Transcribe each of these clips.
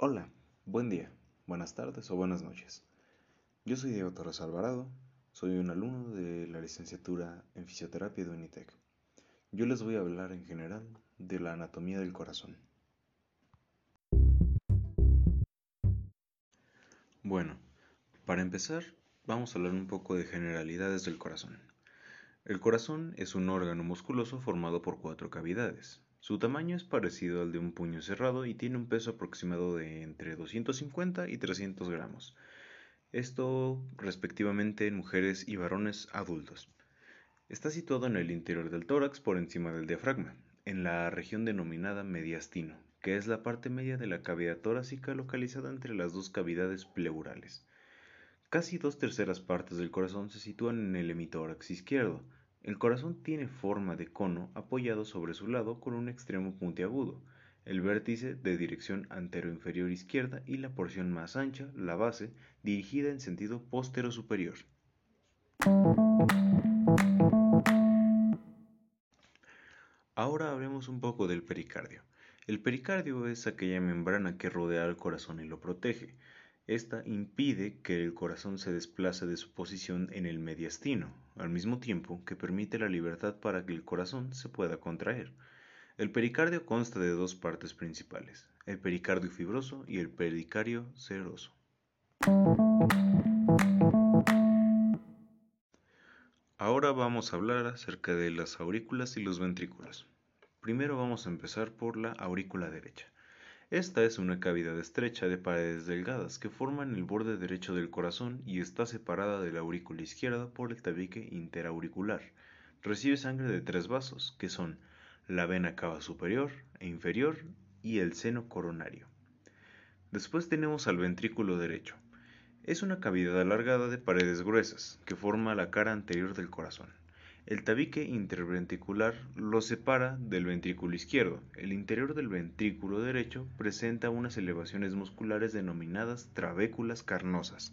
Hola, buen día, buenas tardes o buenas noches. Yo soy Diego Torres Alvarado, soy un alumno de la licenciatura en fisioterapia de Unitec. Yo les voy a hablar en general de la anatomía del corazón. Bueno, para empezar, vamos a hablar un poco de generalidades del corazón. El corazón es un órgano musculoso formado por cuatro cavidades, su tamaño es parecido al de un puño cerrado y tiene un peso aproximado de entre 250 y 300 gramos. Esto respectivamente en mujeres y varones adultos. Está situado en el interior del tórax por encima del diafragma, en la región denominada mediastino, que es la parte media de la cavidad torácica localizada entre las dos cavidades pleurales. Casi dos terceras partes del corazón se sitúan en el hemitórax izquierdo, el corazón tiene forma de cono apoyado sobre su lado con un extremo puntiagudo, el vértice de dirección antero-inferior izquierda y la porción más ancha, la base, dirigida en sentido postero-superior. Ahora hablemos un poco del pericardio. El pericardio es aquella membrana que rodea al corazón y lo protege. Esta impide que el corazón se desplace de su posición en el mediastino, al mismo tiempo que permite la libertad para que el corazón se pueda contraer. El pericardio consta de dos partes principales, el pericardio fibroso y el pericardio seroso. Ahora vamos a hablar acerca de las aurículas y los ventrículos. Primero vamos a empezar por la aurícula derecha. Esta es una cavidad estrecha de paredes delgadas que forman el borde derecho del corazón y está separada de la aurícula izquierda por el tabique interauricular. Recibe sangre de tres vasos, que son la vena cava superior e inferior y el seno coronario. Después tenemos al ventrículo derecho. Es una cavidad alargada de paredes gruesas que forma la cara anterior del corazón. El tabique interventricular lo separa del ventrículo izquierdo. El interior del ventrículo derecho presenta unas elevaciones musculares denominadas trabéculas carnosas.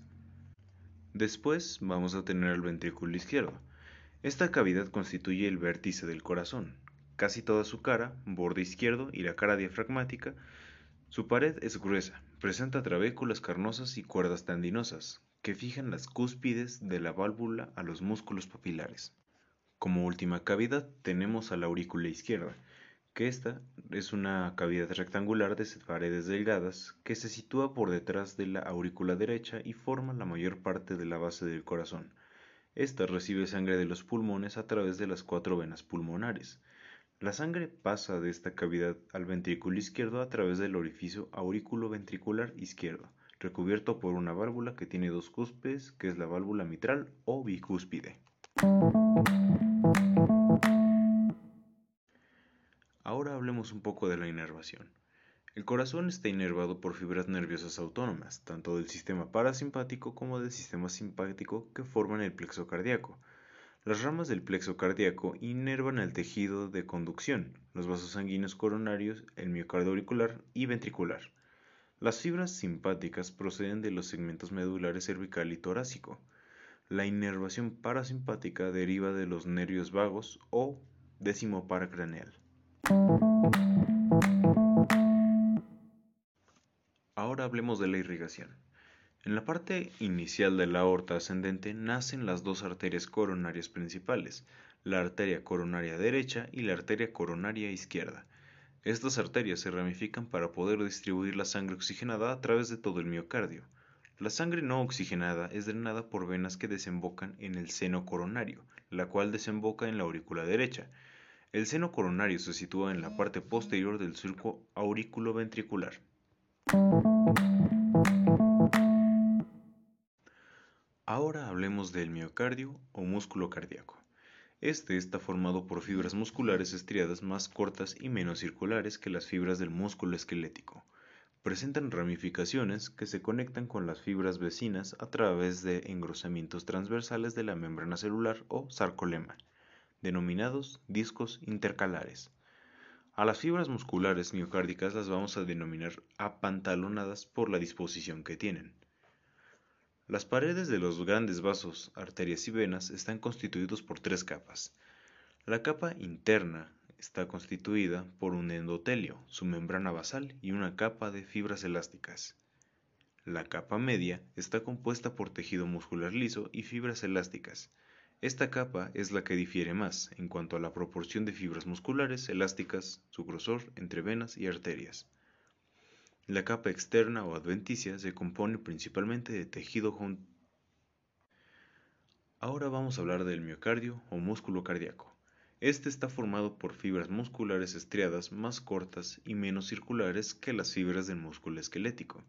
Después vamos a tener el ventrículo izquierdo. Esta cavidad constituye el vértice del corazón. Casi toda su cara, borde izquierdo y la cara diafragmática, su pared es gruesa, presenta trabéculas carnosas y cuerdas tendinosas, que fijan las cúspides de la válvula a los músculos papilares. Como última cavidad tenemos a la aurícula izquierda, que esta es una cavidad rectangular de paredes delgadas que se sitúa por detrás de la aurícula derecha y forma la mayor parte de la base del corazón. Esta recibe sangre de los pulmones a través de las cuatro venas pulmonares. La sangre pasa de esta cavidad al ventrículo izquierdo a través del orificio aurículo-ventricular izquierdo, recubierto por una válvula que tiene dos cúspides, que es la válvula mitral o bicúspide. Un poco de la inervación. El corazón está inervado por fibras nerviosas autónomas, tanto del sistema parasimpático como del sistema simpático que forman el plexo cardíaco. Las ramas del plexo cardíaco inervan el tejido de conducción, los vasos sanguíneos coronarios, el miocardio auricular y ventricular. Las fibras simpáticas proceden de los segmentos medulares cervical y torácico. La inervación parasimpática deriva de los nervios vagos o décimo paracraneal. Ahora hablemos de la irrigación. En la parte inicial de la aorta ascendente nacen las dos arterias coronarias principales, la arteria coronaria derecha y la arteria coronaria izquierda. Estas arterias se ramifican para poder distribuir la sangre oxigenada a través de todo el miocardio. La sangre no oxigenada es drenada por venas que desembocan en el seno coronario, la cual desemboca en la aurícula derecha. El seno coronario se sitúa en la parte posterior del surco auriculoventricular. Ahora hablemos del miocardio o músculo cardíaco. Este está formado por fibras musculares estriadas más cortas y menos circulares que las fibras del músculo esquelético presentan ramificaciones que se conectan con las fibras vecinas a través de engrosamientos transversales de la membrana celular o sarcolema, denominados discos intercalares. A las fibras musculares miocárdicas las vamos a denominar apantalonadas por la disposición que tienen. Las paredes de los grandes vasos, arterias y venas están constituidos por tres capas. La capa interna está constituida por un endotelio, su membrana basal y una capa de fibras elásticas. La capa media está compuesta por tejido muscular liso y fibras elásticas. Esta capa es la que difiere más en cuanto a la proporción de fibras musculares elásticas, su grosor entre venas y arterias. La capa externa o adventicia se compone principalmente de tejido Ahora vamos a hablar del miocardio o músculo cardíaco. Este está formado por fibras musculares estriadas más cortas y menos circulares que las fibras del músculo esquelético.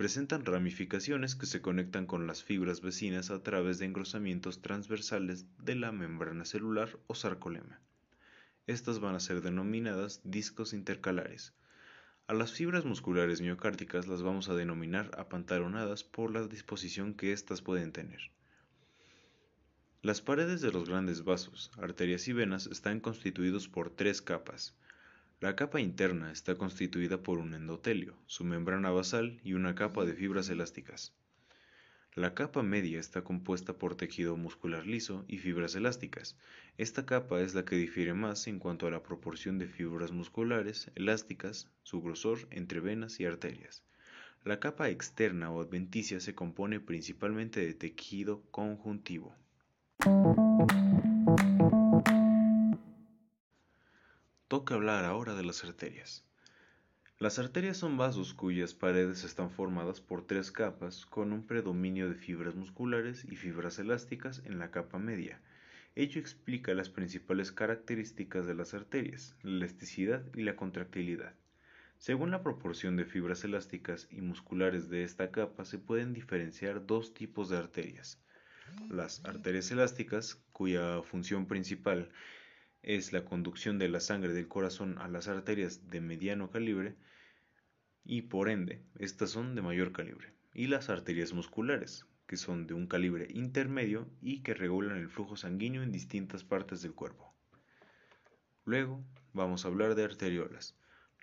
Presentan ramificaciones que se conectan con las fibras vecinas a través de engrosamientos transversales de la membrana celular o sarcolema. Estas van a ser denominadas discos intercalares. A las fibras musculares miocárdicas las vamos a denominar apantaronadas por la disposición que éstas pueden tener. Las paredes de los grandes vasos, arterias y venas están constituidos por tres capas. La capa interna está constituida por un endotelio, su membrana basal y una capa de fibras elásticas. La capa media está compuesta por tejido muscular liso y fibras elásticas. Esta capa es la que difiere más en cuanto a la proporción de fibras musculares elásticas, su grosor entre venas y arterias. La capa externa o adventicia se compone principalmente de tejido conjuntivo. Toca hablar ahora de las arterias. Las arterias son vasos cuyas paredes están formadas por tres capas con un predominio de fibras musculares y fibras elásticas en la capa media. Ello explica las principales características de las arterias, la elasticidad y la contractilidad. Según la proporción de fibras elásticas y musculares de esta capa se pueden diferenciar dos tipos de arterias. Las arterias elásticas, cuya función principal es la conducción de la sangre del corazón a las arterias de mediano calibre, y por ende, estas son de mayor calibre, y las arterias musculares, que son de un calibre intermedio y que regulan el flujo sanguíneo en distintas partes del cuerpo. Luego vamos a hablar de arteriolas.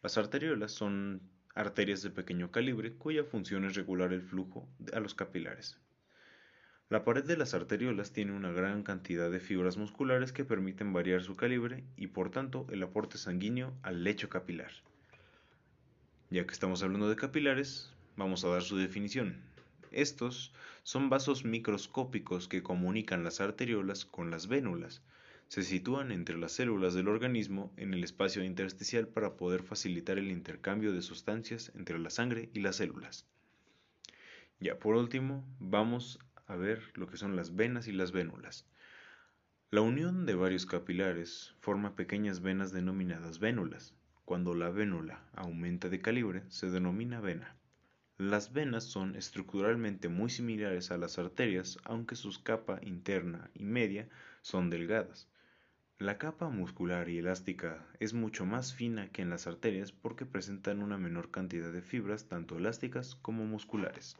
Las arteriolas son arterias de pequeño calibre cuya función es regular el flujo a los capilares. La pared de las arteriolas tiene una gran cantidad de fibras musculares que permiten variar su calibre y por tanto el aporte sanguíneo al lecho capilar. Ya que estamos hablando de capilares, vamos a dar su definición. Estos son vasos microscópicos que comunican las arteriolas con las vénulas. Se sitúan entre las células del organismo en el espacio intersticial para poder facilitar el intercambio de sustancias entre la sangre y las células. Ya por último, vamos a ver lo que son las venas y las vénulas. La unión de varios capilares forma pequeñas venas denominadas vénulas. Cuando la vénula aumenta de calibre, se denomina vena. Las venas son estructuralmente muy similares a las arterias, aunque sus capa interna y media son delgadas. La capa muscular y elástica es mucho más fina que en las arterias porque presentan una menor cantidad de fibras tanto elásticas como musculares.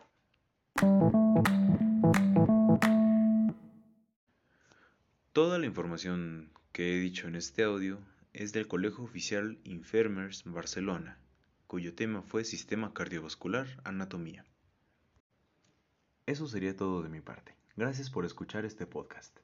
Toda la información que he dicho en este audio es del Colegio Oficial Infermers Barcelona, cuyo tema fue Sistema Cardiovascular Anatomía. Eso sería todo de mi parte. Gracias por escuchar este podcast.